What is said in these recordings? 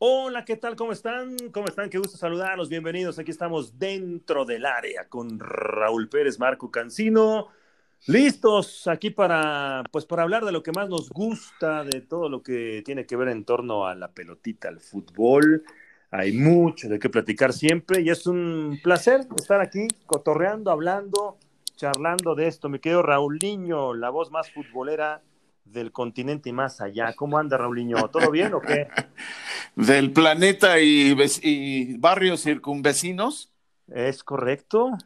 Hola, ¿qué tal? ¿Cómo están? ¿Cómo están? Qué gusto saludarlos. Bienvenidos. Aquí estamos dentro del área con Raúl Pérez, Marco Cancino. Listos aquí para, pues, para hablar de lo que más nos gusta, de todo lo que tiene que ver en torno a la pelotita, al fútbol. Hay mucho de qué platicar siempre y es un placer estar aquí cotorreando, hablando, charlando de esto. Mi querido Raúl Niño, la voz más futbolera del continente y más allá. ¿Cómo anda, Raulinho? ¿Todo bien o qué? Del planeta y, y barrios circunvecinos. Es correcto.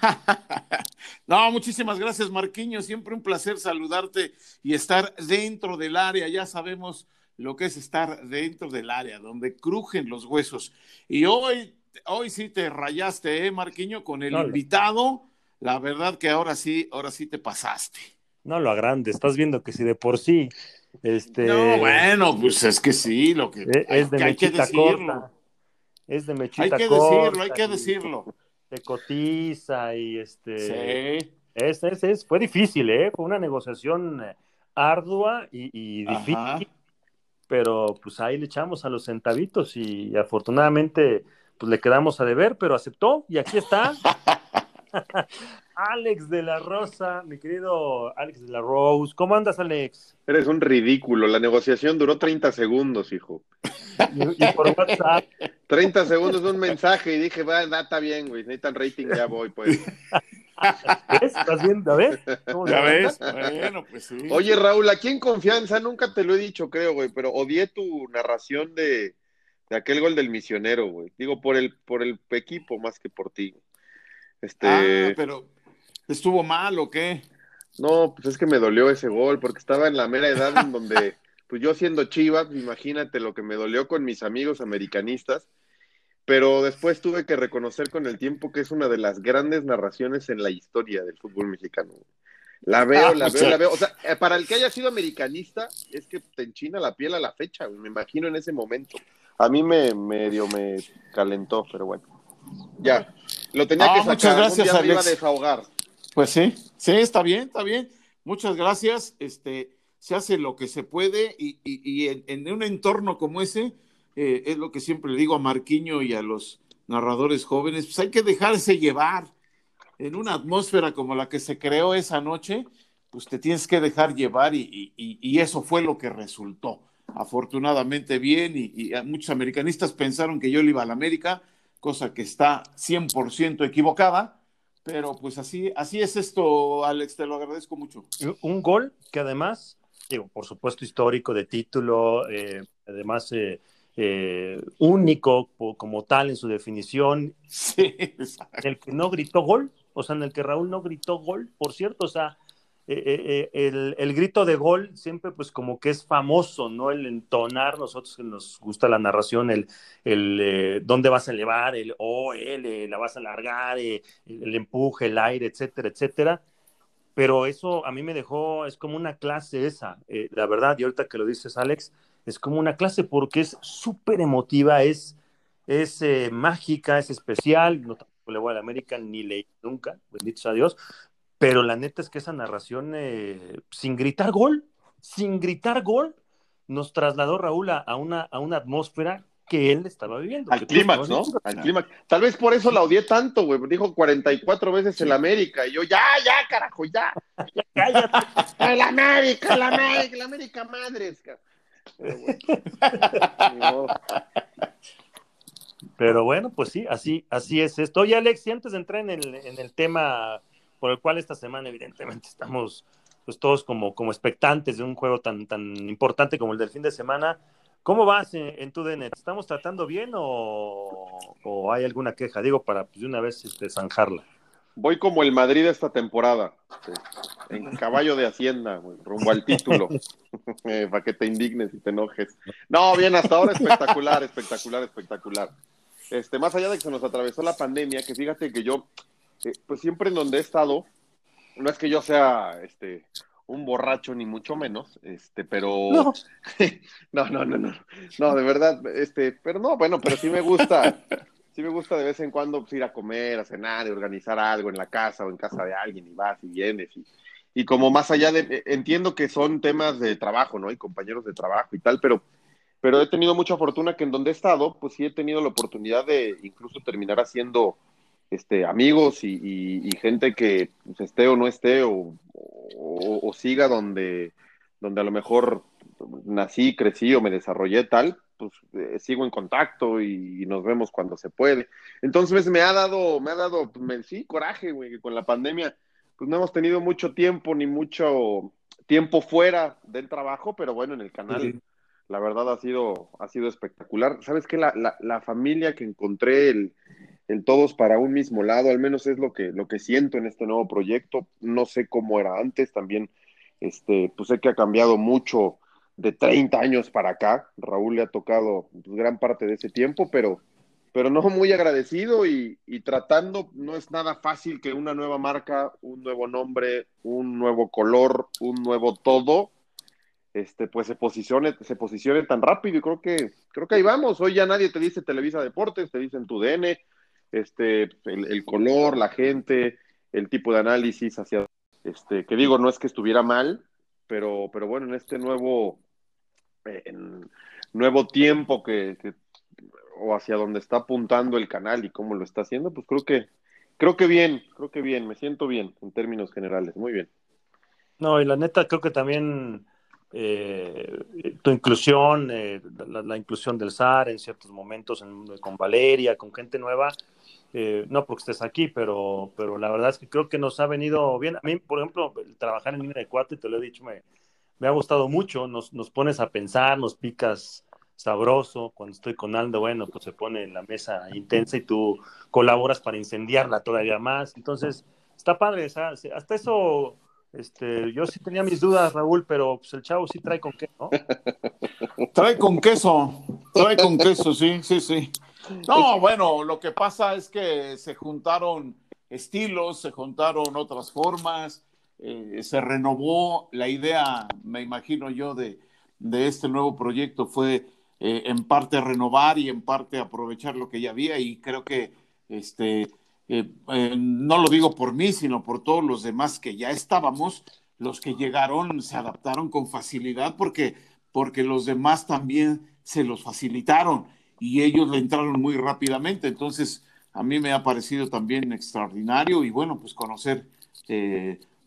no, muchísimas gracias, Marquiño. Siempre un placer saludarte y estar dentro del área. Ya sabemos lo que es estar dentro del área, donde crujen los huesos. Y hoy, hoy sí te rayaste, ¿eh, Marquiño? Con el invitado. La verdad que ahora sí, ahora sí te pasaste. No lo agrande, estás viendo que si de por sí. Este, no, bueno, pues es que sí, lo que, e, es, de mechita corta. Es de mechita Hay que decirlo, hay que decirlo. Se cotiza y este. Sí. Es, es, es, fue difícil, ¿eh? Fue una negociación eh, ardua y, difícil. Pero pues ahí le echamos a los centavitos y afortunadamente pues le quedamos a deber, pero aceptó y aquí está. Alex de la Rosa, mi querido Alex de la Rose. ¿Cómo andas, Alex? Eres un ridículo. La negociación duró 30 segundos, hijo. Y, por WhatsApp. 30 segundos un mensaje y dije, va, está bien, güey. Necesitan rating, ya voy, pues. ¿Ves? ¿Estás viendo? ¿Ves? ¿Ya ves? Bueno, pues sí. Oye, Raúl, aquí en confianza, nunca te lo he dicho, creo, güey, pero odié tu narración de, de aquel gol del misionero, güey. Digo, por el, por el equipo más que por ti. Este... Ah, pero ¿estuvo mal o qué? No, pues es que me dolió ese gol, porque estaba en la mera edad en donde, pues yo siendo Chivas, imagínate lo que me dolió con mis amigos americanistas, pero después tuve que reconocer con el tiempo que es una de las grandes narraciones en la historia del fútbol mexicano. La veo, ah, la veo, la veo. O sea, eh, para el que haya sido americanista, es que te enchina la piel a la fecha, me imagino en ese momento. A mí me medio me calentó, pero bueno. Ya, lo tenía que ah, sacar. Muchas gracias, Un día a desahogar. Pues sí, sí, está bien, está bien. Muchas gracias. Este, se hace lo que se puede y, y, en, un entorno como ese, eh, es lo que siempre le digo a Marquiño y a los narradores jóvenes, pues hay que dejarse llevar. En una atmósfera como la que se creó esa noche, pues te tienes que dejar llevar y, y eso fue lo que resultó. Afortunadamente bien y, muchos americanistas pensaron que yo le iba a la América cosa que está 100% equivocada, pero pues así, así es esto, Alex, te lo agradezco mucho. Un gol que además, digo, por supuesto histórico de título, eh, además eh, eh, único como tal en su definición, sí, el que no gritó gol, o sea, en el que Raúl no gritó gol, por cierto, o sea, eh, eh, eh, el, grito de gol siempre pues como que es famoso, ¿no? El entonar, nosotros que nos gusta la narración, el, el dónde vas a elevar, el O, oh, L, la vas a alargar, el, empuje, el aire, etcétera, etcétera. Pero eso a mí me dejó, es como una clase esa, la verdad, y ahorita que lo dices Alex, es como una clase porque es súper emotiva, es, es mágica, es especial, no le voy a la América ni leí nunca, bendito sea Dios, pero la neta es que esa narración, eh, sin gritar gol, sin gritar gol, nos trasladó Raúl a, una, a una atmósfera que él estaba viviendo. Al clímax, ¿no? Al clímax. Tal vez por eso la odié tanto, güey. Dijo 44 veces el América. Y yo, ya, ya, carajo, ya. ya cállate. el América, el América, el América madres. Pero bueno. pues sí, así, así es esto. Oye, Alex, y antes de entrar en el, en el tema por el cual esta semana evidentemente estamos pues todos como, como expectantes de un juego tan, tan importante como el del fin de semana. ¿Cómo vas en, tu DNET? ¿Estamos tratando bien o, hay alguna queja? Digo, para pues, de una vez este, zanjarla. Voy como el Madrid esta temporada, en caballo de Hacienda, rumbo al título, eh, para que te indignes y te enojes. No, bien, hasta ahora espectacular, espectacular, espectacular. Este, más allá de que se nos atravesó la pandemia, que fíjate que yo eh, pues siempre en donde he estado, no es que yo sea este un borracho ni mucho menos, este, pero no, no, no, no, no, no, de verdad, este, pero no, bueno, pero sí me gusta, sí me gusta de vez en cuando pues, ir a comer, a cenar y organizar algo en la casa o en casa de alguien y vas y vienes y, y como más allá de, entiendo que son temas de trabajo, ¿no? Y compañeros de trabajo y tal, pero pero he tenido mucha fortuna que en donde he estado, pues sí he tenido la oportunidad de incluso terminar haciendo este, amigos y, gente que pues, esté o no esté o, o, siga donde, donde a lo mejor nací, crecí o me desarrollé tal, pues eh, sigo en contacto y, nos vemos cuando se puede. Entonces me ha dado, me ha dado, pues, sí, coraje, güey, que con la pandemia, pues no hemos tenido mucho tiempo ni mucho tiempo fuera del trabajo, pero bueno, en el canal, la verdad ha sido, ha sido espectacular. ¿Sabes qué? La, la, la familia que encontré, el, el, todos para un mismo lado, al menos es lo que, lo que siento en este nuevo proyecto. No sé cómo era antes, también, este, pues sé que ha cambiado mucho de 30 años para acá. Raúl le ha tocado pues, gran parte de ese tiempo, pero, pero no muy agradecido y, tratando, no es nada fácil que una nueva marca, un nuevo nombre, un nuevo color, un nuevo todo, este, pues se posicione, se posicione tan rápido y creo que, creo que ahí vamos. Hoy ya nadie te dice Televisa Deportes, te dicen tu DN, este, el, el color, la gente, el tipo de análisis hacia, este, que digo, no es que estuviera mal, pero, pero bueno, en este nuevo, en nuevo tiempo que, o hacia donde está apuntando el canal y cómo lo está haciendo, pues creo que, creo que bien, creo que bien, me siento bien en términos generales, muy bien. No, y la neta creo que también eh, tu inclusión, eh, la, inclusión del SAR en ciertos momentos con Valeria, con gente nueva, eh, no porque estés aquí, pero, pero la verdad es que creo que nos ha venido bien. A mí, por ejemplo, trabajar en línea de cuatro, y te lo he dicho, me, me ha gustado mucho, nos, nos pones a pensar, nos picas sabroso, cuando estoy con Aldo, bueno, pues se pone la mesa intensa y tú colaboras para incendiarla todavía más, entonces está padre, hasta eso, este, yo sí tenía mis dudas, Raúl, pero pues el chavo sí trae con qué. Trae con queso, trae con queso, sí, sí, sí. No, bueno, lo que pasa es que se juntaron estilos, se juntaron otras formas, eh, se renovó. La idea, me imagino yo, de, este nuevo proyecto fue eh, en parte renovar y en parte aprovechar lo que ya había. Y creo que este, eh, no lo digo por mí, sino por todos los demás que ya estábamos, los que llegaron se adaptaron con facilidad porque, porque los demás también se los facilitaron y ellos le entraron muy rápidamente. Entonces, a mí me ha parecido también extraordinario y bueno, pues conocer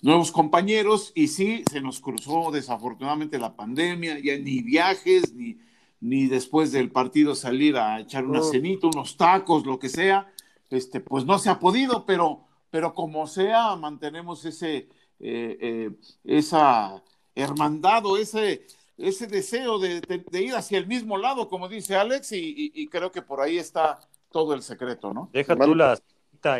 nuevos compañeros y sí, se nos cruzó desafortunadamente la pandemia, ya ni viajes, ni, ni después del partido salir a echar una oh. cenita, unos tacos, lo que sea, este, pues no se ha podido, pero, pero como sea, mantenemos ese, eh, eh, esa hermandad o ese, ese deseo de, ir hacia el mismo lado, como dice Alex, y, creo que por ahí está todo el secreto, ¿no? Deja tú la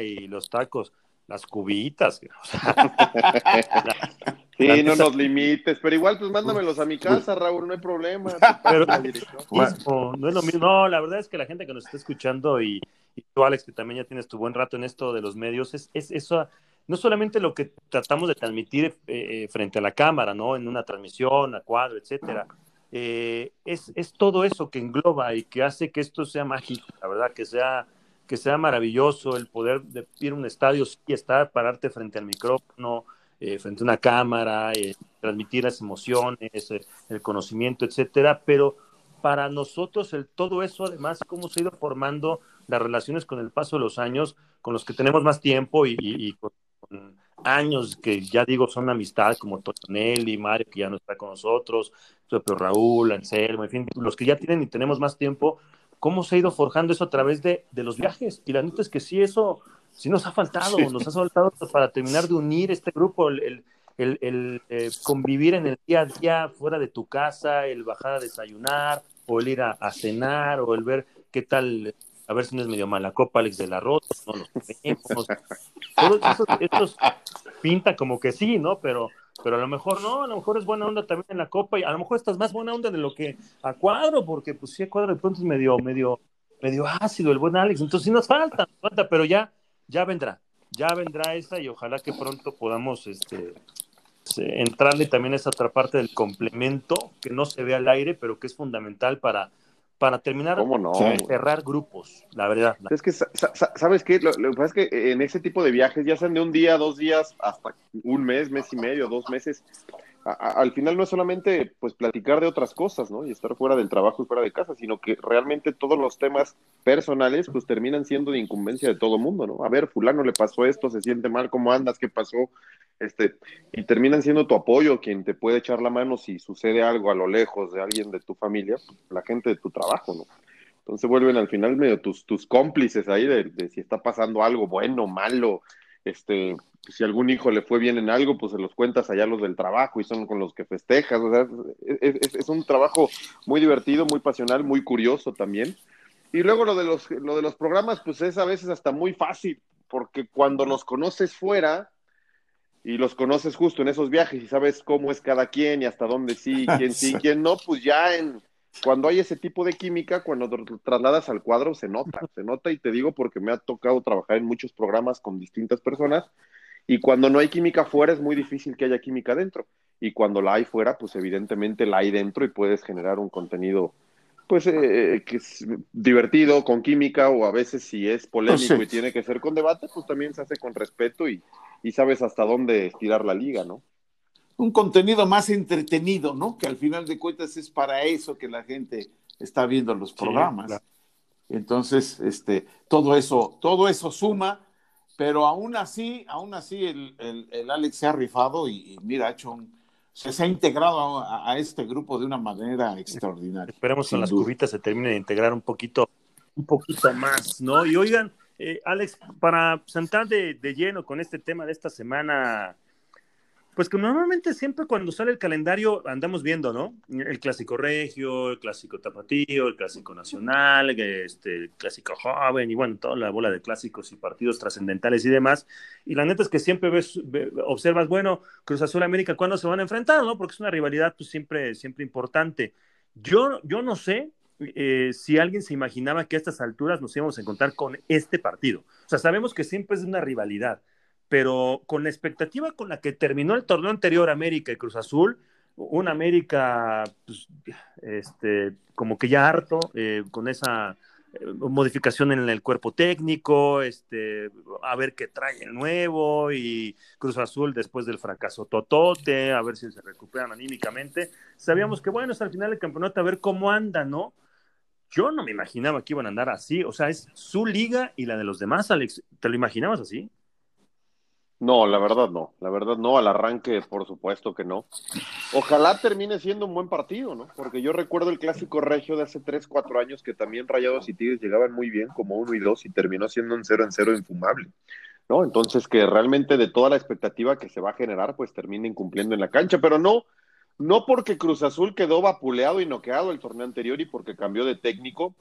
y los tacos las cubitas. sí, no nos limites, pero igual pues mándamelos a mi casa, Raúl, no hay problema. Pero, no es lo mismo, no, la verdad es que la gente que nos está escuchando y, tú, Alex, que también ya tienes tu buen rato en esto de los medios, es, es eso, no solamente lo que tratamos de transmitir eh, eh, frente a la cámara, ¿no? En una transmisión, a cuadro, etcétera. Eh, es, es todo eso que engloba y que hace que esto sea mágico, la verdad, que sea que sea maravilloso el poder de ir a un estadio y estar, pararte frente al micrófono, frente a una cámara, transmitir las emociones, el conocimiento, etcétera, pero para nosotros el todo eso, además, cómo se ha ido formando las relaciones con el paso de los años, con los que tenemos más tiempo y, con, años que ya digo son amistad, como Tonelli, Mario, que ya no está con nosotros, propio Raúl, Anselmo, en fin, los que ya tienen y tenemos más tiempo, cómo se ha ido forjando eso a través de, los viajes. Y la neta es que sí, eso sí nos ha faltado, nos ha faltado para terminar de unir este grupo, el, el, eh, convivir en el día a día fuera de tu casa, el bajar a desayunar, o el ir a, cenar, o el ver qué tal, a ver si no es medio mala copa Alex de la Rota, no los tenemos. Todos pinta como que sí, ¿no? Pero pero a lo mejor no, a lo mejor es buena onda también en la copa y a lo mejor estás más buena onda de lo que a cuadro, porque pues sí, a cuadro de pronto es medio, medio, medio ácido el buen Alex, entonces sí nos falta, nos falta, pero ya, ya vendrá, ya vendrá esa y ojalá que pronto podamos este, entrarle también a esa otra parte del complemento que no se ve al aire, pero que es fundamental para para terminar de cerrar grupos, la verdad. Es que, ¿sabes qué? Lo, que pasa es que en ese tipo de viajes, ya sean de un día, dos días, hasta un mes, mes y medio, dos meses, al final no es solamente pues platicar de otras cosas, ¿no? Y estar fuera del trabajo y fuera de casa, sino que realmente todos los temas personales pues terminan siendo de incumbencia de todo mundo, ¿no? A ver, fulano le pasó esto, se siente mal, ¿cómo andas? ¿Qué pasó? Este, y terminan siendo tu apoyo, quien te puede echar la mano si sucede algo a lo lejos de alguien de tu familia, pues, la gente de tu trabajo, ¿no? Entonces vuelven al final medio tus, tus cómplices ahí de, de si está pasando algo bueno, malo, este, si algún hijo le fue bien en algo, pues se los cuentas allá los del trabajo y son con los que festejas. O sea, es, un trabajo muy divertido, muy pasional, muy curioso también. Y luego lo de, los, lo de los programas, pues es a veces hasta muy fácil, porque cuando los conoces fuera y los conoces justo en esos viajes y sabes cómo es cada quien y hasta dónde sí, quién sí, quién no, pues ya en, cuando hay ese tipo de química, cuando trasladas al cuadro, se nota, se nota y te digo porque me ha tocado trabajar en muchos programas con distintas personas y cuando no hay química fuera es muy difícil que haya química dentro. Y cuando la hay fuera, pues evidentemente la hay dentro y puedes generar un contenido pues eh, eh, que es divertido, con química, o a veces si es polémico y tiene que ser con debate, pues también se hace con respeto y, y sabes hasta dónde estirar la liga, ¿no? Un contenido más entretenido, ¿no? Que al final de cuentas es para eso que la gente está viendo los programas. Entonces, este, todo eso, todo eso suma pero aún así, aún así el, el, Alex se ha rifado y, mira, ha hecho se, ha integrado a, este grupo de una manera extraordinaria. Esperemos que las cubitas se terminen de integrar un poquito, un poquito más, ¿no? Y oigan, eh, Alex, para sentar de, de lleno con este tema de esta semana, pues que normalmente siempre cuando sale el calendario andamos viendo, ¿no? El clásico regio, el clásico tapatío, el clásico nacional, este, el clásico joven y bueno, toda la bola de clásicos y partidos trascendentales y demás. Y la neta es que siempre ves, observas, bueno, Cruz Azul América, ¿cuándo se van a enfrentar, no? Porque es una rivalidad pues siempre, siempre importante. Yo, yo no sé eh, si alguien se imaginaba que a estas alturas nos íbamos a encontrar con este partido. O sea, sabemos que siempre es una rivalidad pero con la expectativa con la que terminó el torneo anterior América y Cruz Azul, un América pues, este, como que ya harto eh, con esa eh, modificación en el cuerpo técnico, este, a ver qué trae el nuevo y Cruz Azul después del fracaso totote, a ver si se recuperan anímicamente. Sabíamos que bueno, es al final del campeonato a ver cómo anda, ¿no? Yo no me imaginaba que iban a andar así, o sea, es su liga y la de los demás, Alex. ¿Te lo imaginabas así? No, la verdad no, la verdad no, al arranque por supuesto que no. Ojalá termine siendo un buen partido, ¿no? Porque yo recuerdo el clásico regio de hace 3, 4 años que también Rayados y Tigres llegaban muy bien como uno y dos y terminó siendo un 0 en 0 infumable, ¿no? Entonces que realmente de toda la expectativa que se va a generar, pues terminen cumpliendo en la cancha, pero no, no porque Cruz Azul quedó vapuleado y noqueado el torneo anterior y porque cambió de técnico,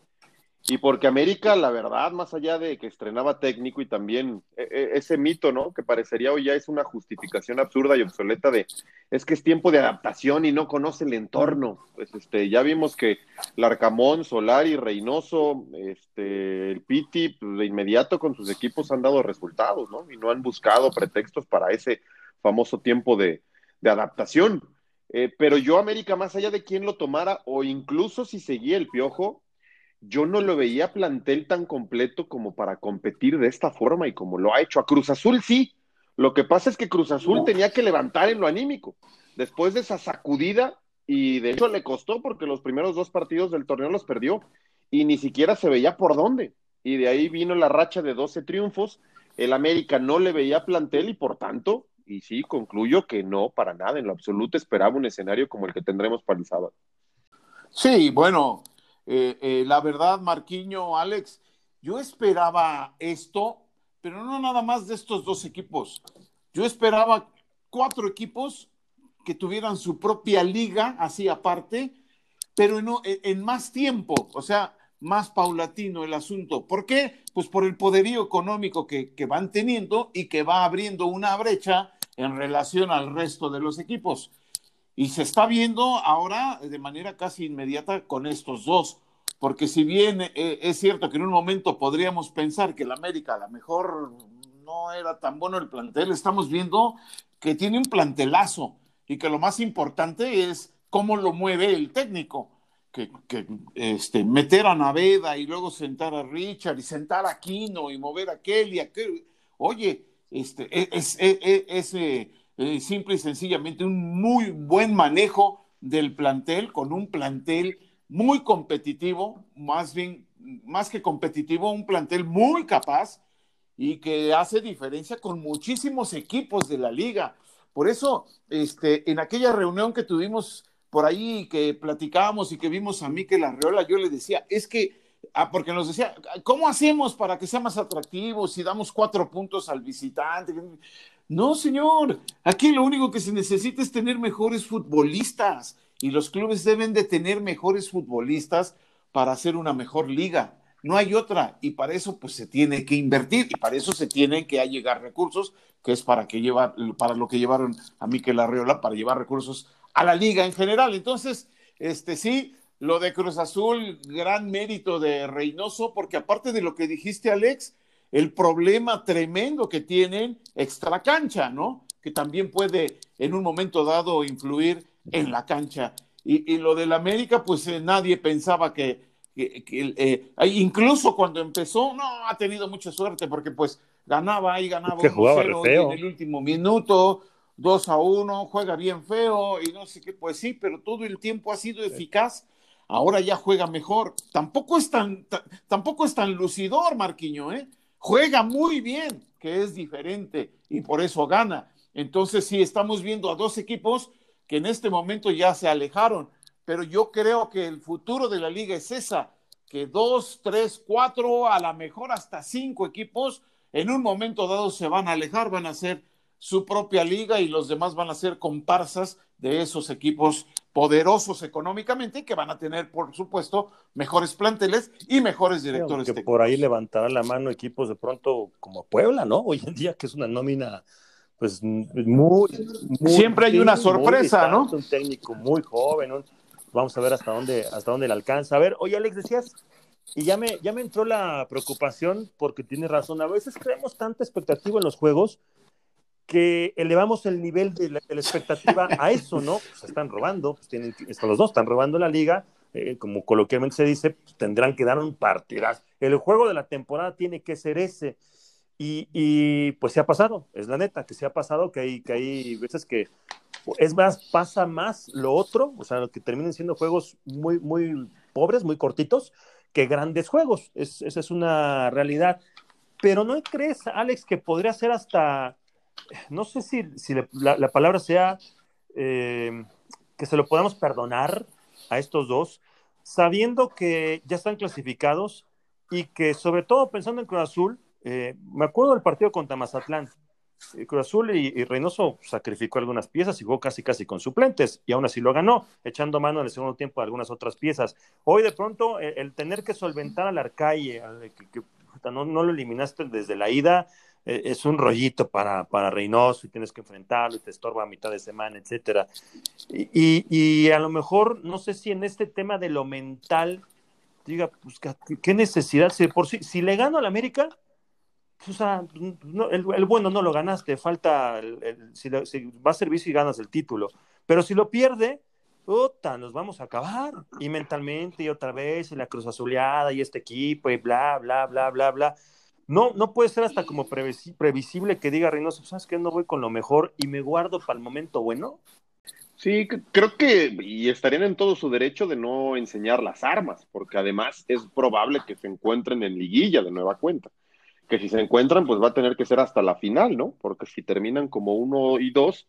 y porque América, la verdad, más allá de que estrenaba técnico y también e, e, ese mito, ¿no? Que parecería hoy ya es una justificación absurda y obsoleta de es que es tiempo de adaptación y no conoce el entorno. Pues este, ya vimos que Larcamón, Solari, Reynoso, este, el Piti, pues, de inmediato con sus equipos han dado resultados, ¿no? Y no han buscado pretextos para ese famoso tiempo de, adaptación. Eh, pero yo, América, más allá de quién lo tomara, o incluso si seguía el piojo, yo no lo veía plantel tan completo como para competir de esta forma y como lo ha hecho. A Cruz Azul sí. Lo que pasa es que Cruz Azul tenía que levantar en lo anímico. Después de esa sacudida, y de hecho le costó porque los primeros dos partidos del torneo los perdió y ni siquiera se veía por dónde. Y de ahí vino la racha de 12 triunfos. El América no le veía plantel y por tanto, y sí, concluyo que no, para nada, en lo absoluto esperaba un escenario como el que tendremos para el sábado. Sí, bueno, eh, eh, la verdad, Marquiño, Alex, yo esperaba esto, pero no nada más de estos dos equipos. Yo esperaba cuatro equipos que tuvieran su propia liga, así aparte, pero en, en más tiempo, o sea, más paulatino el asunto. ¿Por qué? Pues por el poderío económico que, van teniendo y que va abriendo una brecha en relación al resto de los equipos. Y se está viendo ahora de manera casi inmediata con estos dos, porque si bien eh, es cierto que en un momento podríamos pensar que el América a lo mejor no era tan bueno el plantel, estamos viendo que tiene un plantelazo y que lo más importante es cómo lo mueve el técnico. Que, este, meter a Naveda y luego sentar a Richard y sentar a Quino y mover a aquel y aquel. Oye, este, e, es, e, es, eh, simple y sencillamente un muy buen manejo del plantel, con un plantel muy competitivo, más bien, más que competitivo, un plantel muy capaz y que hace diferencia con muchísimos equipos de la liga. Por eso, este, en aquella reunión que tuvimos por ahí, que platicábamos y que vimos a Miquel Arreola, yo le decía, es que, ah, porque nos decía, ¿cómo hacemos para que sea más atractivo si damos cuatro puntos al visitante? No, señor, aquí lo único que se necesita es tener mejores futbolistas y los clubes deben de tener mejores futbolistas para hacer una mejor liga. No hay otra y para eso pues se tiene que invertir y para eso se tienen que llegar recursos, que es para que llevar para lo que llevaron a Miquel Arreola para llevar recursos a la liga en general. Entonces, este sí, lo de Cruz Azul, gran mérito de Reynoso, porque aparte de lo que dijiste, Alex, el problema tremendo que tienen extra cancha, ¿no? Que también puede en un momento dado influir en la cancha. Y, lo del América, pues eh, nadie pensaba que, eh, incluso cuando empezó, no, ha tenido mucha suerte porque pues ganaba y ganaba que jugaba en el último minuto, 2 a 1, juega bien feo y no sé qué, pues sí, pero todo el tiempo ha sido eficaz. Ahora ya juega mejor. Tampoco es tan, tampoco es tan lucidor, Marquiño, ¿eh? Juega muy bien, que es diferente y por eso gana. Entonces sí, estamos viendo a dos equipos que en este momento ya se alejaron, pero yo creo que el futuro de la liga es esa, que dos, tres, cuatro, a lo mejor hasta cinco equipos en un momento dado se van a alejar, van a ser su propia liga y los demás van a ser comparsas de esos equipos poderosos económicamente que van a tener, por supuesto, mejores planteles y mejores directores. Que por ahí levantará la mano equipos de pronto como Puebla, ¿no? Hoy en día que es una nómina pues muy, siempre hay una sorpresa, ¿no? Un técnico muy joven, vamos a ver hasta dónde hasta dónde le alcanza. A ver, oye Alex decías y ya me ya me entró la preocupación porque tienes razón, a veces creemos tanta expectativa en los juegos que elevamos el nivel de la, expectativa a eso, ¿no? Pues están robando, pues tienen, los dos están robando la liga, eh, como coloquialmente se dice, pues tendrán que dar un partidazo. El juego de la temporada tiene que ser ese. Y, pues se ha pasado, es la neta, que se ha pasado, que hay, que hay veces que, es más, pasa más lo otro, o sea, que terminen siendo juegos muy, muy pobres, muy cortitos, que grandes juegos. esa es una realidad. Pero ¿no crees, Alex, que podría ser hasta, no sé si, si la, palabra sea eh, que se lo podamos perdonar a estos dos, sabiendo que ya están clasificados y que sobre todo pensando en Cruz Azul, eh, me acuerdo del partido contra Mazatlán. Eh, Cruz Azul y, Reynoso sacrificó algunas piezas y jugó casi casi con suplentes y aún así lo ganó, echando mano en el segundo tiempo de algunas otras piezas. Hoy de pronto el, tener que solventar al Arcalle, que, no, lo eliminaste desde la ida, es un rollito para, para Reynoso y tienes que enfrentarlo y te estorba a mitad de semana, etcétera. Y, y, a lo mejor, no sé si en este tema de lo mental, diga, pues, ¿qué necesidad? Si, por si, si le gano al América, pues, o sea, el, bueno no lo ganaste, falta, si, va a servicio y ganas el título, pero si lo pierde, puta, nos vamos a acabar, y mentalmente, y otra vez, y la cruz azuleada, y este equipo, y bla, bla, bla, bla, bla. No, no puede ser hasta como previsible que diga Reynoso, ¿sabes qué? No voy con lo mejor y me guardo para el momento bueno. Sí, creo que y estarían en todo su derecho de no enseñar las armas, porque además es probable que se encuentren en liguilla de nueva cuenta que si se encuentran, pues va a tener que ser hasta la final, ¿no? Porque si terminan como uno y dos,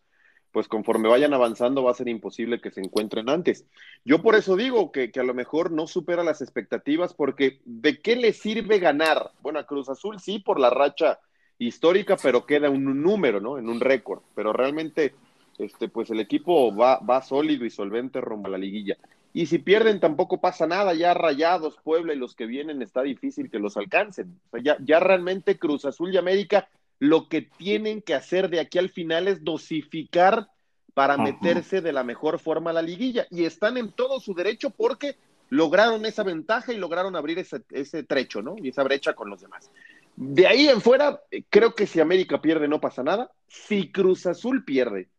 pues conforme vayan avanzando va a ser imposible que se encuentren antes. Yo por eso digo que, a lo mejor no supera las expectativas, porque ¿de qué le sirve ganar? Bueno, a Cruz Azul sí por la racha histórica, pero queda un, número, ¿no? En un récord, pero realmente, este, pues el equipo va, va sólido y solvente rumbo a la liguilla. Y si pierden tampoco pasa nada, ya Rayados, Puebla y los que vienen está difícil que los alcancen. ya, ya realmente Cruz Azul y América lo que tienen que hacer de aquí al final es dosificar para meterse de la mejor forma a la liguilla. Y están en todo su derecho porque lograron esa ventaja y lograron abrir ese, ese trecho, ¿no? Y esa brecha con los demás. De ahí en fuera, creo que si América pierde no pasa nada. Si Cruz Azul pierde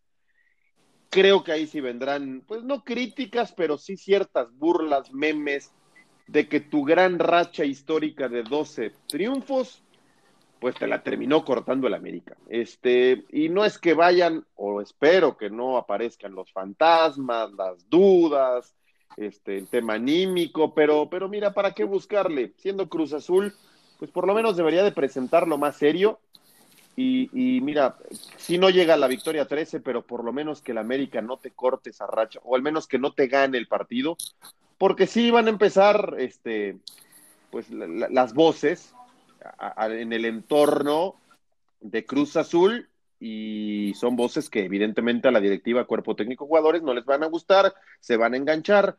creo que ahí sí vendrán, pues no críticas, pero sí ciertas burlas, memes, de que tu gran racha histórica de 12 triunfos, pues te la terminó cortando el América. Este, y no es que vayan, o espero que no aparezcan los fantasmas, las dudas, este, el tema anímico, pero, pero mira, ¿para qué buscarle? Siendo Cruz Azul, pues por lo menos debería de presentarlo más serio. Y, y mira, si no llega la victoria 13, pero por lo menos que el América no te corte esa racha, o al menos que no te gane el partido, porque sí van a empezar este, pues, las voces en el entorno de Cruz Azul y son voces que evidentemente a la directiva, cuerpo técnico, jugadores no les van a gustar, se van a enganchar.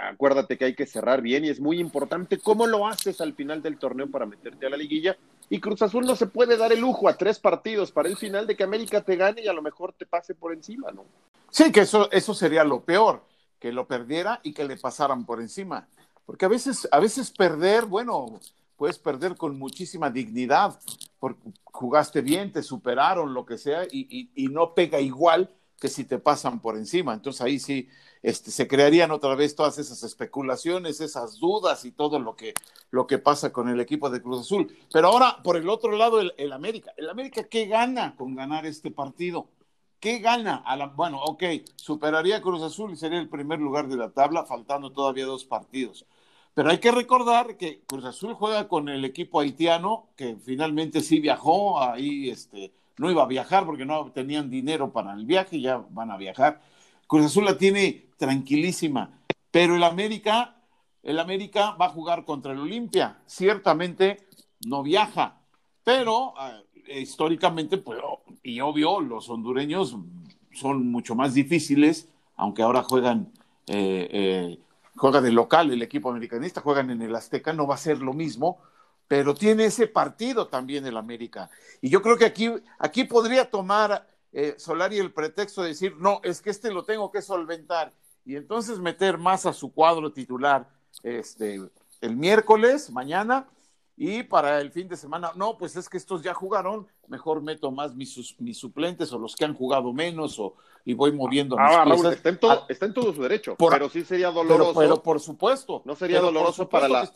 Acuérdate que hay que cerrar bien y es muy importante cómo lo haces al final del torneo para meterte a la liguilla. Y Cruz Azul no se puede dar el lujo a tres partidos para el final de que América te gane y a lo mejor te pase por encima, ¿no? Sí, que eso, eso sería lo peor, que lo perdiera y que le pasaran por encima. Porque a veces, a veces perder, bueno, puedes perder con muchísima dignidad, porque jugaste bien, te superaron, lo que sea, y, no pega igual que si te pasan por encima. Entonces ahí sí este, se crearían otra vez todas esas especulaciones, esas dudas y todo lo que, lo que pasa con el equipo de Cruz Azul. Pero ahora, por el otro lado, el, América. ¿El América qué gana con ganar este partido? ¿Qué gana? A la, bueno, ok, superaría Cruz Azul y sería el primer lugar de la tabla, faltando todavía dos partidos. Pero hay que recordar que Cruz Azul juega con el equipo haitiano, que finalmente sí viajó, ahí este, no iba a viajar porque no tenían dinero para el viaje, ya van a viajar. Cruz Azul la tiene tranquilísima, pero el América, el América va a jugar contra el Olimpia. Ciertamente no viaja, pero eh, históricamente, pues, y obvio, los hondureños son mucho más difíciles, aunque ahora juegan eh, eh, juega de local el equipo americanista, juegan en el Azteca, no va a ser lo mismo, pero tiene ese partido también el América. Y yo creo que aquí, aquí podría tomar eh, Solari el pretexto de decir, no, es que este lo tengo que solventar, y entonces meter más a su cuadro titular este, el miércoles, mañana, y para el fin de semana, no, pues es que estos ya jugaron, mejor meto más mis, mis suplentes o los que han jugado menos o, y voy moviendo. Ah, Raúl, está en, todo, ah, está en todo su derecho, pero sí sería doloroso. Pero, por supuesto. No sería doloroso para la,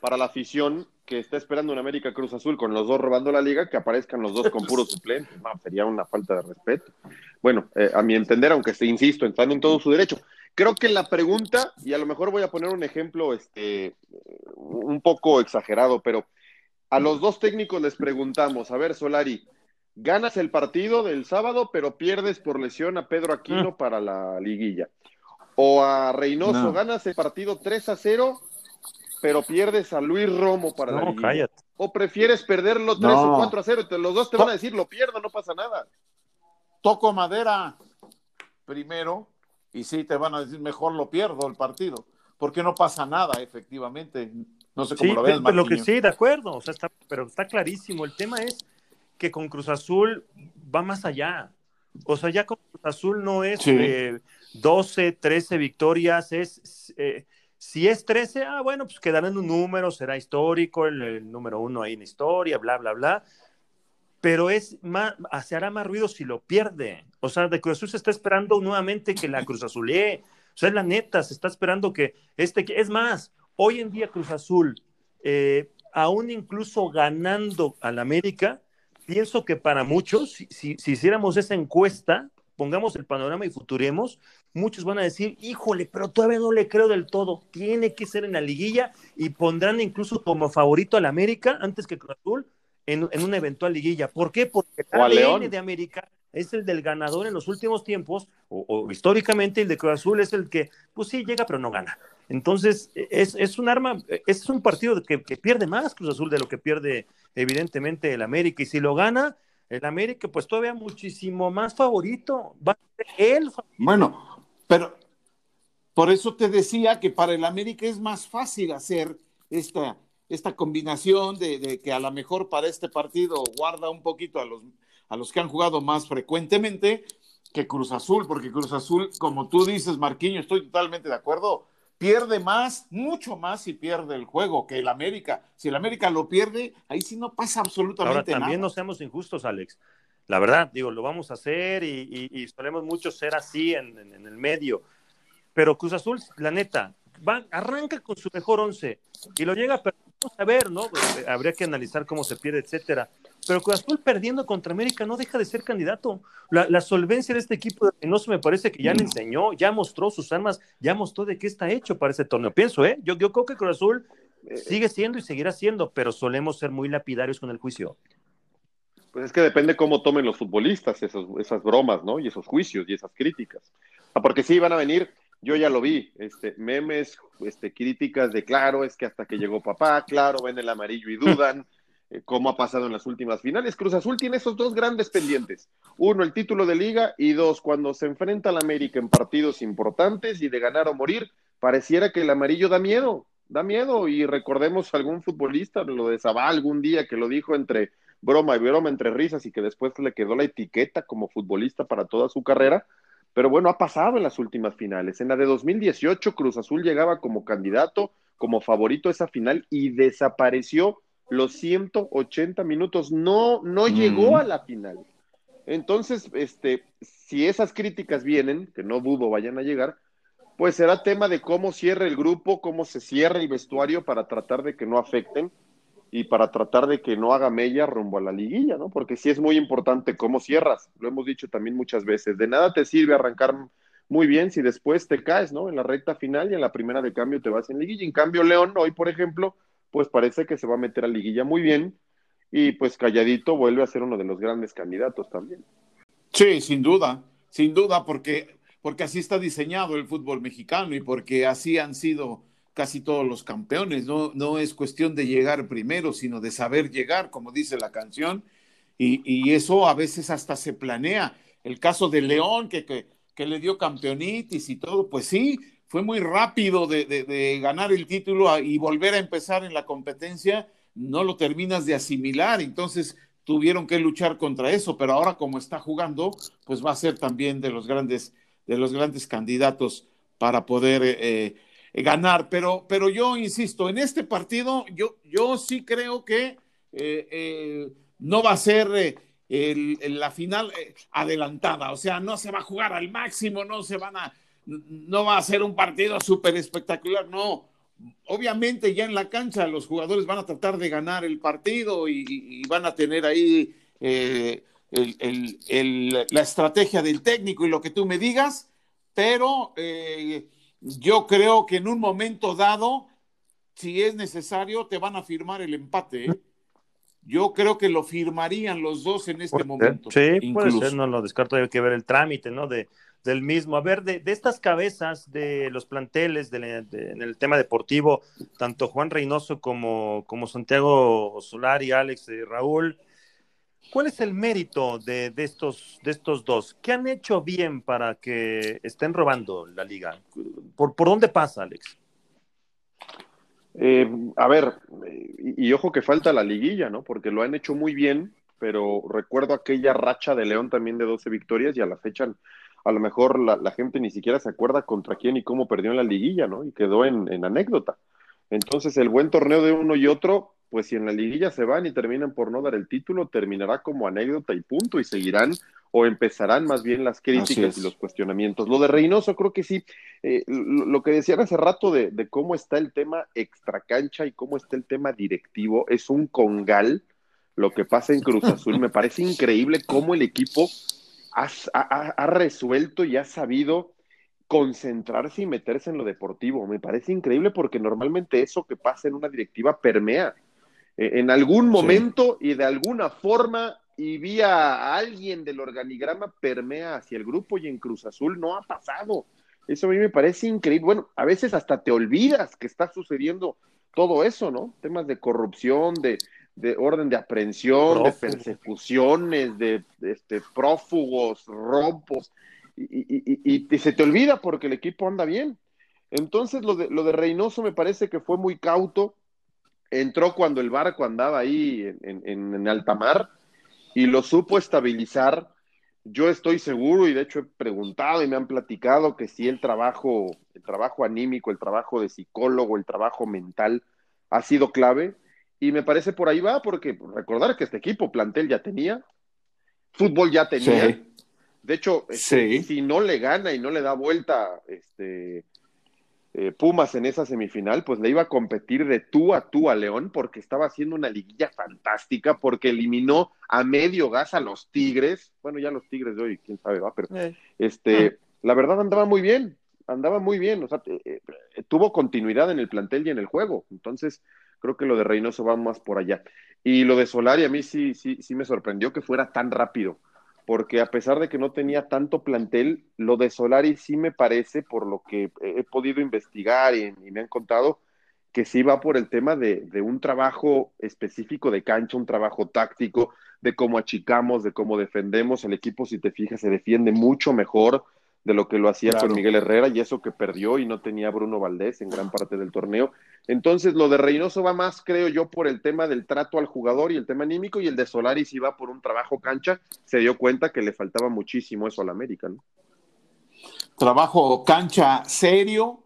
para la afición que está esperando en América Cruz Azul con los dos robando la liga, que aparezcan los dos con puros suplentes. No, sería una falta de respeto. Bueno, eh, a mi entender, aunque se insisto, están en todo su derecho. Creo que la pregunta, y a lo mejor voy a poner un ejemplo este, un poco exagerado, pero a los dos técnicos les preguntamos, a ver, Solari, ganas el partido del sábado, pero pierdes por lesión a Pedro Aquino mm. para la liguilla. O a Reynoso, ganas el partido 3 a 0, pero pierdes a Luis Romo para la liguilla. O prefieres perderlo 3 o 4 a 0, los dos te van a decir, lo pierdo, no pasa nada. Toco madera primero y sí te van a decir mejor lo pierdo el partido, porque no pasa nada efectivamente. No sé cómo lo ves, pero lo que sí, de acuerdo, o sea, está, pero está clarísimo. El tema es que con Cruz Azul va más allá. O sea, ya con Cruz Azul no es 12, 13 victorias, es eh, si es 13, ah, bueno, pues quedará un número, será histórico, el, número uno ahí en historia, bla, bla, bla pero es más, se hará más ruido si lo pierde. O sea, de Cruz Azul se está esperando nuevamente que la Cruz Azulee. O sea, es la neta, se está esperando que este, es más, hoy en día Cruz Azul, eh, aún incluso ganando al América, pienso que para muchos, si, si, hiciéramos esa encuesta, pongamos el panorama y futuremos, muchos van a decir, híjole, pero todavía no le creo del todo, tiene que ser en la liguilla y pondrán incluso como favorito al América antes que Cruz Azul en, una eventual liguilla. ¿Por qué? Porque el ADN de América es el del ganador en los últimos tiempos, o, históricamente el de Cruz Azul es el que, pues sí, llega, pero no gana. Entonces, es, un arma, es un partido que, que, pierde más Cruz Azul de lo que pierde, evidentemente, el América. Y si lo gana, el América, pues todavía muchísimo más favorito. Va a ser él. Bueno, pero por eso te decía que para el América es más fácil hacer esta esta combinación de, que a lo mejor para este partido guarda un poquito a los, a los que han jugado más frecuentemente que Cruz Azul, porque Cruz Azul, como tú dices, Marquiño, estoy totalmente de acuerdo, pierde más, mucho más si pierde el juego que el América. Si el América lo pierde, ahí sí no pasa absolutamente Ahora, también no seamos injustos, Alex. La verdad, digo, lo vamos a hacer y, y, solemos mucho ser así en, en, el medio. Pero Cruz Azul, la neta, va, arranca con su mejor once y lo llega a a ver, ¿no? Pues, eh, habría que analizar cómo se pierde, etcétera. Pero Cruz Azul perdiendo contra América no deja de ser candidato. La, solvencia de este equipo de Reynoso me parece que ya le enseñó, ya mostró sus armas, ya mostró de qué está hecho para ese torneo. Pienso, ¿eh? Yo, yo creo que Cruz Azul eh, sigue siendo y seguirá siendo, pero solemos ser muy lapidarios con el juicio. Pues es que depende cómo tomen los futbolistas esos, esas bromas, ¿no? Y esos juicios y esas críticas. Ah, porque sí, van a venir, yo ya lo vi, este, memes, este, críticas de claro, es que hasta que llegó papá, claro, ven el amarillo y dudan, eh, como ha pasado en las últimas finales. Cruz Azul tiene esos dos grandes pendientes. Uno, el título de liga y dos, cuando se enfrenta al América en partidos importantes y de ganar o morir, pareciera que el amarillo da miedo, da miedo. Y recordemos algún futbolista, lo de algún día que lo dijo entre broma y broma entre risas y que después le quedó la etiqueta como futbolista para toda su carrera. Pero bueno, ha pasado en las últimas finales. En la de 2018, Cruz Azul llegaba como candidato, como favorito a esa final y desapareció los 180 minutos. No, no llegó a la final. Entonces, este, si esas críticas vienen, que no dudo vayan a llegar, pues será tema de cómo cierra el grupo, cómo se cierra el vestuario para tratar de que no afecten y para tratar de que no haga mella rumbo a la liguilla, ¿no? Porque sí es muy importante cómo cierras, lo hemos dicho también muchas veces, de nada te sirve arrancar muy bien si después te caes, ¿no? En la recta final y en la primera de cambio te vas en liguilla. En cambio, León hoy, por ejemplo, pues parece que se va a meter a liguilla muy bien y pues calladito vuelve a ser uno de los grandes candidatos también. Sí, sin duda, sin duda, porque, porque así está diseñado el fútbol mexicano y porque así han sido casi todos los campeones. No, no es cuestión de llegar primero, sino de saber llegar, como dice la canción. Y, eso a veces hasta se planea. El caso de León, que, que, le dio campeonitis y todo, pues sí, fue muy rápido de, ganar el título y volver a empezar en la competencia, no lo terminas de asimilar, entonces tuvieron que luchar contra eso, pero ahora como está jugando, pues va a ser también de los grandes, de los grandes candidatos para poder eh, eh, ganar. Pero, pero yo insisto, en este partido yo, yo sí creo que eh, no va a ser la final adelantada, o sea, no se va a jugar al máximo, no se van a, no va a ser un partido súper espectacular, no. Obviamente ya en la cancha los jugadores van a tratar de ganar el partido y, van a tener ahí la estrategia del técnico y lo que tú me digas, pero yo creo que en un momento dado, si es necesario, te van a firmar el empate. ¿eh? Yo creo que lo firmarían los dos en este momento. Sí, puede ser, no lo descarto, hay que ver el trámite, ¿no? De, del mismo. A ver, de, estas cabezas de los planteles en el tema deportivo, tanto Juan Reynoso como, como Santiago Solari, Alex y Raúl, ¿Cuál es el mérito de, estos, de estos dos? ¿Qué han hecho bien para que estén robando la liga? ¿Por, por dónde pasa, Alex? Eh, a ver, y, ojo que falta la liguilla, ¿no? Porque lo han hecho muy bien, pero recuerdo aquella racha de León también de 12 victorias y a la fecha a lo mejor la, gente ni siquiera se acuerda contra quién y cómo perdió en la liguilla, ¿no? Y quedó en, en anécdota. Entonces el buen torneo de uno y otro pues si en la liguilla se van y terminan por no dar el título, terminará como anécdota y punto, y seguirán o empezarán más bien las críticas y los cuestionamientos. Lo de Reynoso, creo que sí, eh, lo, que decían hace rato de, cómo está el tema extracancha y cómo está el tema directivo, es un congal lo que pasa en Cruz Azul. Me parece increíble cómo el equipo ha, ha resuelto y ha sabido concentrarse y meterse en lo deportivo. Me parece increíble porque normalmente eso que pasa en una directiva permea eh, en algún momento y de alguna forma y vía alguien del organigrama permea hacia el grupo y en Cruz Azul no ha pasado. Eso a mí me parece increíble. Bueno, a veces hasta te olvidas que está sucediendo todo eso, ¿no? Temas de corrupción, de, orden de aprehensión, de persecuciones, de, este, prófugos, rompos, y, y, se te olvida porque el equipo anda bien. Entonces, lo de, lo de Reynoso me parece que fue muy cauto, entró cuando el barco andaba ahí en, en, alta mar y lo supo estabilizar. Yo estoy seguro y de hecho he preguntado y me han platicado que si el trabajo, el trabajo anímico, el trabajo de psicólogo, el trabajo mental ha sido clave y me parece por ahí va porque recordar que este equipo plantel ya tenía, fútbol ya tenía. De hecho, este, si no le gana y no le da vuelta este, eh, Pumas en esa semifinal, pues le iba a competir de tú a tú a León porque estaba haciendo una liguilla fantástica, porque eliminó a medio gas a los Tigres, bueno, ya los Tigres de hoy, quién sabe, va, pero Eh. este, Mm. la verdad andaba muy bien, andaba muy bien, o sea, eh, eh, tuvo continuidad en el plantel y en el juego, entonces creo que lo de Reynoso va más por allá. Y lo de Solari a mí sí, sí, sí me sorprendió que fuera tan rápido porque a pesar de que no tenía tanto plantel, lo de Solari sí me parece, por lo que he podido investigar y, y me han contado, que sí va por el tema de, de, un trabajo específico de cancha, un trabajo táctico, de cómo achicamos, de cómo defendemos. El equipo, si te fijas, se defiende mucho mejor de lo que lo hacía claro. con Miguel Herrera y eso que perdió y no tenía Bruno Valdés en gran parte del torneo. Entonces, lo de Reynoso va más, creo yo, por el tema del trato al jugador y el tema anímico, y el de Solari sí va por un trabajo cancha. Se dio cuenta que le faltaba muchísimo eso al América, ¿no? Trabajo cancha serio,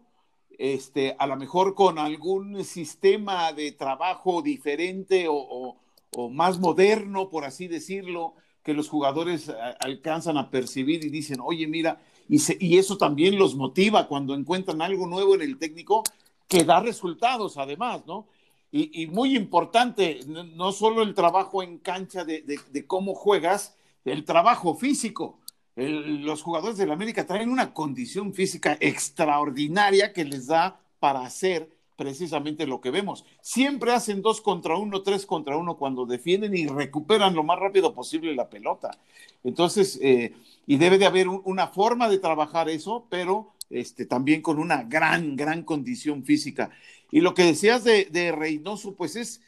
este, a lo mejor con algún sistema de trabajo diferente o, o, o más moderno, por así decirlo, que los jugadores alcanzan a percibir y dicen, oye, mira, y, eso también los motiva cuando encuentran algo nuevo en el técnico que da resultados además, ¿no? Y, muy importante, no, solo el trabajo en cancha de, cómo juegas, el trabajo físico. Los jugadores del América traen una condición física extraordinaria que les da para hacer precisamente lo que vemos. Siempre hacen dos contra uno, tres contra uno cuando defienden y recuperan lo más rápido posible la pelota. Entonces, eh, y debe de haber un, una forma de trabajar eso, pero este, también con una gran, gran condición física. Y lo que decías de, de Reynoso, pues es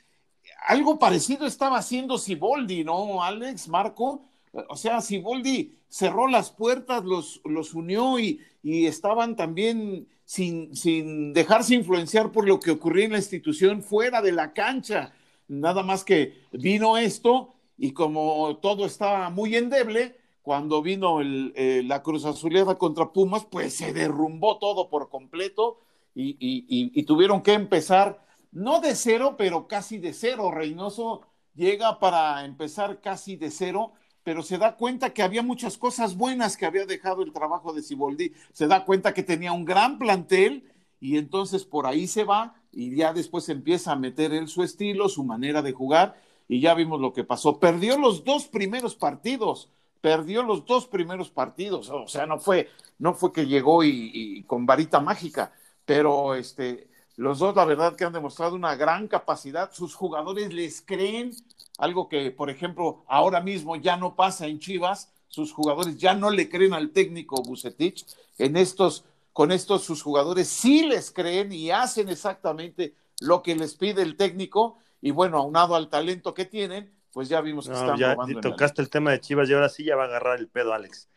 algo parecido estaba haciendo Siboldi, ¿no, Alex, Marco? O sea, Siboldi cerró las puertas, los, los unió y, y estaban también sin, sin, dejarse influenciar por lo que ocurría en la institución fuera de la cancha. Nada más que vino esto y como todo estaba muy endeble, cuando vino eh, la Cruz Azuleada contra Pumas, pues se derrumbó todo por completo y, y, tuvieron que empezar, no de cero, pero casi de cero. Reynoso llega para empezar casi de cero, pero se da cuenta que había muchas cosas buenas que había dejado el trabajo de Siboldi. Se da cuenta que tenía un gran plantel y entonces por ahí se va y ya después empieza a meter él su estilo, su manera de jugar y ya vimos lo que pasó. Perdió los dos primeros partidos perdió los dos primeros partidos, o sea, no fue, no fue que llegó y, y, con varita mágica, pero este, los dos la verdad que han demostrado una gran capacidad, sus jugadores les creen, algo que por ejemplo ahora mismo ya no pasa en Chivas, sus jugadores ya no le creen al técnico Bucetich, en estos, con estos sus jugadores sí les creen y hacen exactamente lo que les pide el técnico, y bueno, aunado al talento que tienen, pues ya vimos que no, están ya tocaste el tema de Chivas y ahora sí ya va a agarrar el pedo, Alex.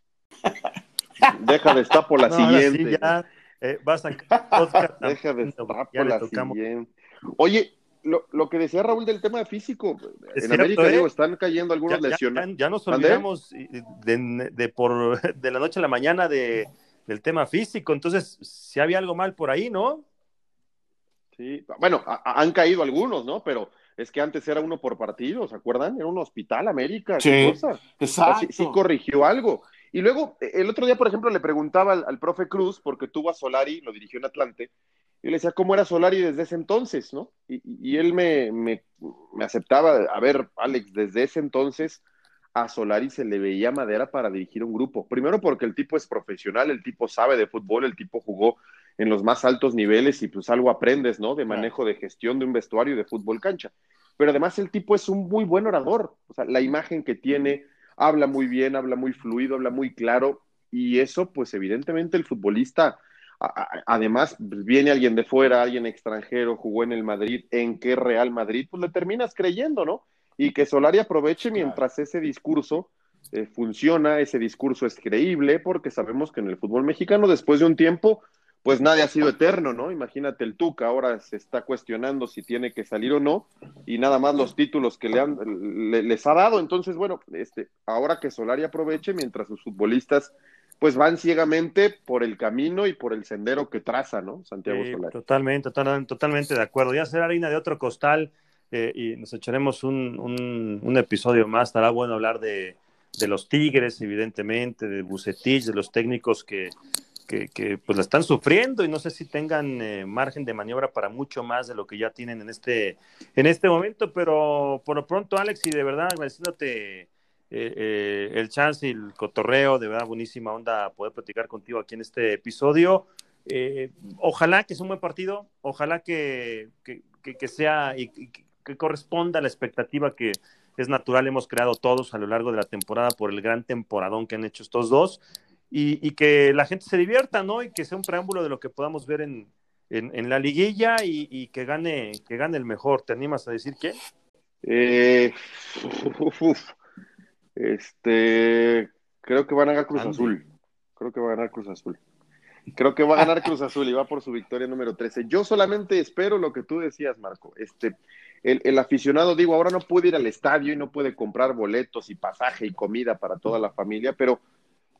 Deja de estar por la no, siguiente. Sí ya, eh, vas a podcast. Oye, lo, lo, que decía Raúl del tema físico, es en cierto, América, ¿eh? digo, están cayendo algunos ya, lesiones. Ya, ya, nos olvidamos de, de, por, de la noche a la mañana de, del tema físico, entonces si había algo mal por ahí, ¿no? Sí, bueno, a, han caído algunos, ¿no? Pero es que antes era uno por partido, ¿se acuerdan? Era un hospital, América, sí, cosa. Exacto. Sí, sí, corrigió algo. Y luego, el otro día, por ejemplo, le preguntaba al, al, profe Cruz, porque tuvo a Solari, lo dirigió en Atlante, y le decía cómo era Solari desde ese entonces, ¿no? Y, y él me, me, me, aceptaba, a ver, Alex, desde ese entonces a Solari se le veía madera para dirigir un grupo. Primero porque el tipo es profesional, el tipo sabe de fútbol, el tipo jugó en los más altos niveles y pues algo aprendes, ¿no? De manejo de gestión de un vestuario y de fútbol cancha. Pero además el tipo es un muy buen orador, o sea, la imagen que tiene, habla muy bien, habla muy fluido, habla muy claro y eso pues evidentemente el futbolista, a, a, además viene alguien de fuera, alguien extranjero, jugó en el Madrid, en qué Real Madrid, pues le terminas creyendo, ¿no? Y que Solari aproveche mientras ese discurso eh, funciona, ese discurso es creíble, porque sabemos que en el fútbol mexicano después de un tiempo pues nadie ha sido eterno, ¿no? Imagínate el Tuca, ahora se está cuestionando si tiene que salir o no, y nada más los títulos que le han, le, les ha dado. Entonces, bueno, este, ahora que Solari aproveche, mientras sus futbolistas pues van ciegamente por el camino y por el sendero que traza, ¿no? Santiago sí, Solari. Totalmente, total, totalmente de acuerdo. Ya será harina de otro costal eh, y nos echaremos un, un, un, episodio más. Estará bueno hablar de, de los Tigres, evidentemente, de Bucetich, de los técnicos que que, pues la están sufriendo y no sé si tengan eh, margen de maniobra para mucho más de lo que ya tienen en este, en este momento, pero por lo pronto, Alex, y de verdad agradeciéndote eh, eh, el chance y el cotorreo, de verdad buenísima onda poder platicar contigo aquí en este episodio. ojalá que sea un buen partido, ojalá que, que, sea y, que corresponda a la expectativa que es natural hemos creado todos a lo largo de la temporada por el gran temporadón que han hecho estos dos y, que la gente se divierta, ¿no? Y que sea un preámbulo de lo que podamos ver en, la liguilla y, que gane que gane el mejor. ¿Te animas a decir qué? Eh, este, creo que va a ganar Cruz Azul. Creo que va a ganar Cruz Azul. Creo que va a ganar Cruz Azul y va por su victoria número 13. Yo solamente espero lo que tú decías, Marco. Este, el, el, aficionado, digo, ahora no puede ir al estadio y no puede comprar boletos y pasaje y comida para toda la familia, pero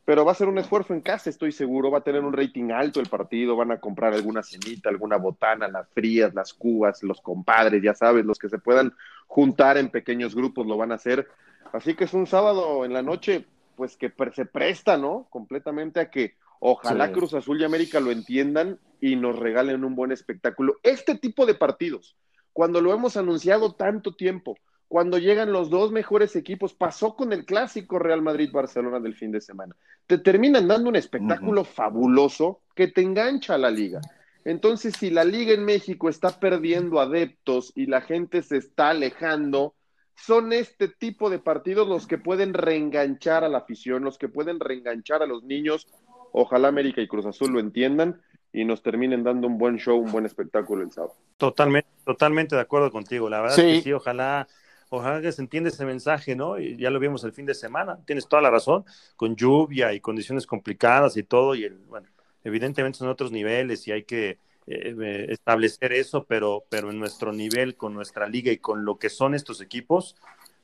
pero va a ser un esfuerzo en casa, estoy seguro, va a tener un rating alto el partido, van a comprar alguna cenita, alguna botana, las frías, las cubas, los compadres, ya sabes, los que se puedan juntar en pequeños grupos lo van a hacer. Así que es un sábado en la noche, pues que se presta, ¿no? Completamente a que ojalá Cruz Azul y América lo entiendan y nos regalen un buen espectáculo. Este tipo de partidos, cuando lo hemos anunciado tanto tiempo, cuando llegan los dos mejores equipos, pasó con el clásico Real Madrid-Barcelona del fin de semana. Te terminan dando un espectáculo fabuloso que te engancha a la liga. Entonces, si la liga en México está perdiendo adeptos y la gente se está alejando, son este tipo de partidos los que pueden reenganchar a la afición, los que pueden reenganchar a los niños. Ojalá América y Cruz Azul lo entiendan y nos terminen dando un buen show, un buen espectáculo el sábado. Totalmente, totalmente de acuerdo contigo. La verdad es que sí, ojalá ojalá que se entienda ese mensaje, ¿no? Y ya lo vimos el fin de semana, tienes toda la razón, con lluvia y condiciones complicadas y todo, y el, bueno, evidentemente son otros niveles y hay que eh, eh, establecer eso, pero, pero en nuestro nivel, con nuestra liga y con lo que son estos equipos,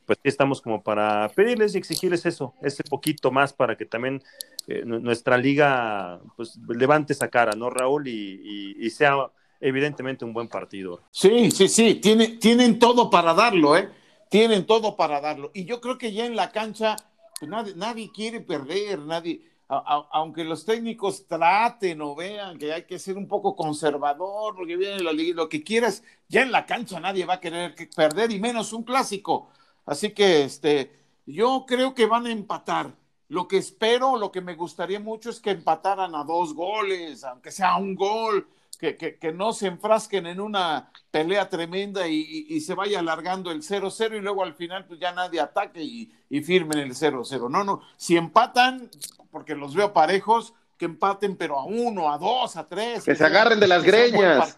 pues estamos como para pedirles y exigirles eso, ese poquito más para que también eh, nuestra liga pues levante esa cara, ¿no, Raúl? Y, y, sea evidentemente un buen partido. Sí, sí, sí, Tiene, tienen todo para darlo, ¿eh? Tienen todo para darlo. Y yo creo que ya en la cancha, pues nadie, quiere perder, nadie, aunque los técnicos traten o vean que hay que ser un poco conservador, lo que viene la liga, lo que quieras, ya en la cancha nadie va a querer perder y menos un clásico. Así que este, yo creo que van a empatar. Lo que espero, lo que me gustaría mucho es que empataran a dos goles, aunque sea un gol, que, no se enfrasquen en una pelea tremenda y, se vaya alargando el 0-0 y luego al final pues ya nadie ataque y, y firmen el 0-0. No, no, si empatan, porque los veo parejos, que empaten pero a uno, a dos, a tres. Que se agarren de las greñas.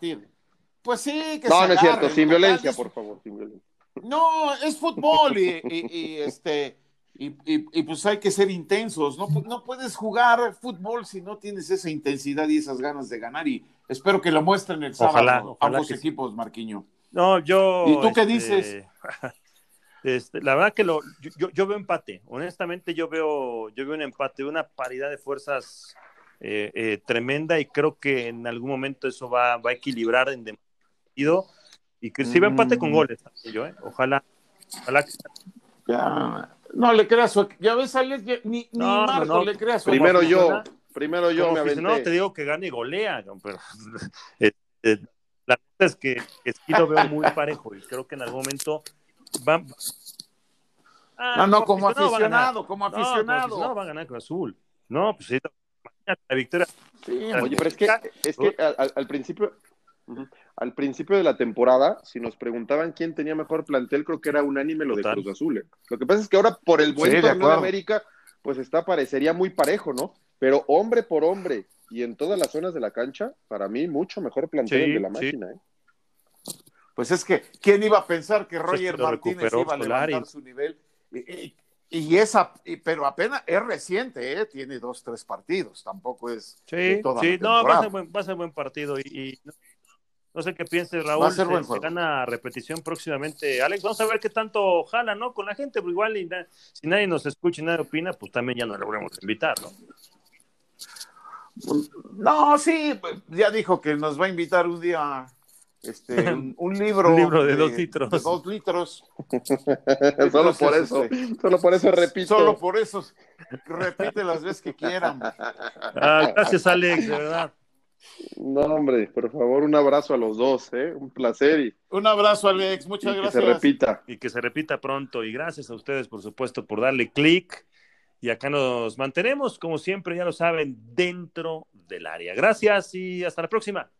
Pues sí, que no, no es cierto, sin violencia, por favor, sin violencia. No, es fútbol y este y, pues hay que ser intensos, ¿no? no puedes jugar fútbol si no tienes esa intensidad y esas ganas de ganar y espero que lo muestren el sábado ambos equipos, Marquiño. No, yo... ¿Y tú qué este, dices? Este, la verdad que lo, yo, veo empate, honestamente yo veo, yo veo un empate, una paridad de fuerzas eh, eh, tremenda y creo que en algún momento eso va, va a equilibrar en demasiado y que si va empate con mm. goles, yo, ¿eh? ojalá, ojalá que... Ya, no le creas, ya ves, Alex, ni, ni Marco le creas. Primero yo, primero yo me No, te digo que gane y golea, pero eh, eh, la verdad es que, que lo veo muy parejo y creo que en algún momento va... Ah, no, no, como aficionado, como aficionado. No, va a ganar con Azul. No, pues la victoria. Sí, oye, pero es que, es que al principio, al principio de la temporada, si nos preguntaban quién tenía mejor plantel, creo que era unánime lo de Cruz Azul. ¿eh? Lo que pasa es que ahora, por el buen torneo de, América, pues está, parecería muy parejo, ¿no? Pero hombre por hombre y en todas las zonas de la cancha, para mí, mucho mejor plantel de la máquina, ¿eh? Pues es que, ¿quién iba a pensar que Roger Martínez iba a levantar su nivel? Y, esa, pero apenas es reciente, ¿eh? tiene dos, tres partidos, tampoco es. Sí, sí, no, va a, ser buen, va a ser buen partido y no sé qué piense Raúl. se, gana repetición próximamente. Alex, vamos a ver qué tanto jala, ¿no? Con la gente, pero igual si nadie nos escucha y nadie opina, pues también ya no le volvemos a invitar, ¿no? No, sí, ya dijo que nos va a invitar un día este, un, libro, un libro de, dos litros. De dos litros. solo por eso, este, solo por eso repito. Solo por eso repite las veces que quieran. Ah, gracias, Alex, de verdad. No, hombre, por favor, un abrazo a los dos, ¿eh? Un placer. Y, un abrazo, Alex, muchas gracias. Que se repita. Y que se repita pronto. Y gracias a ustedes, por supuesto, por darle clic. Y acá nos mantenemos, como siempre, ya lo saben, dentro del área. Gracias y hasta la próxima.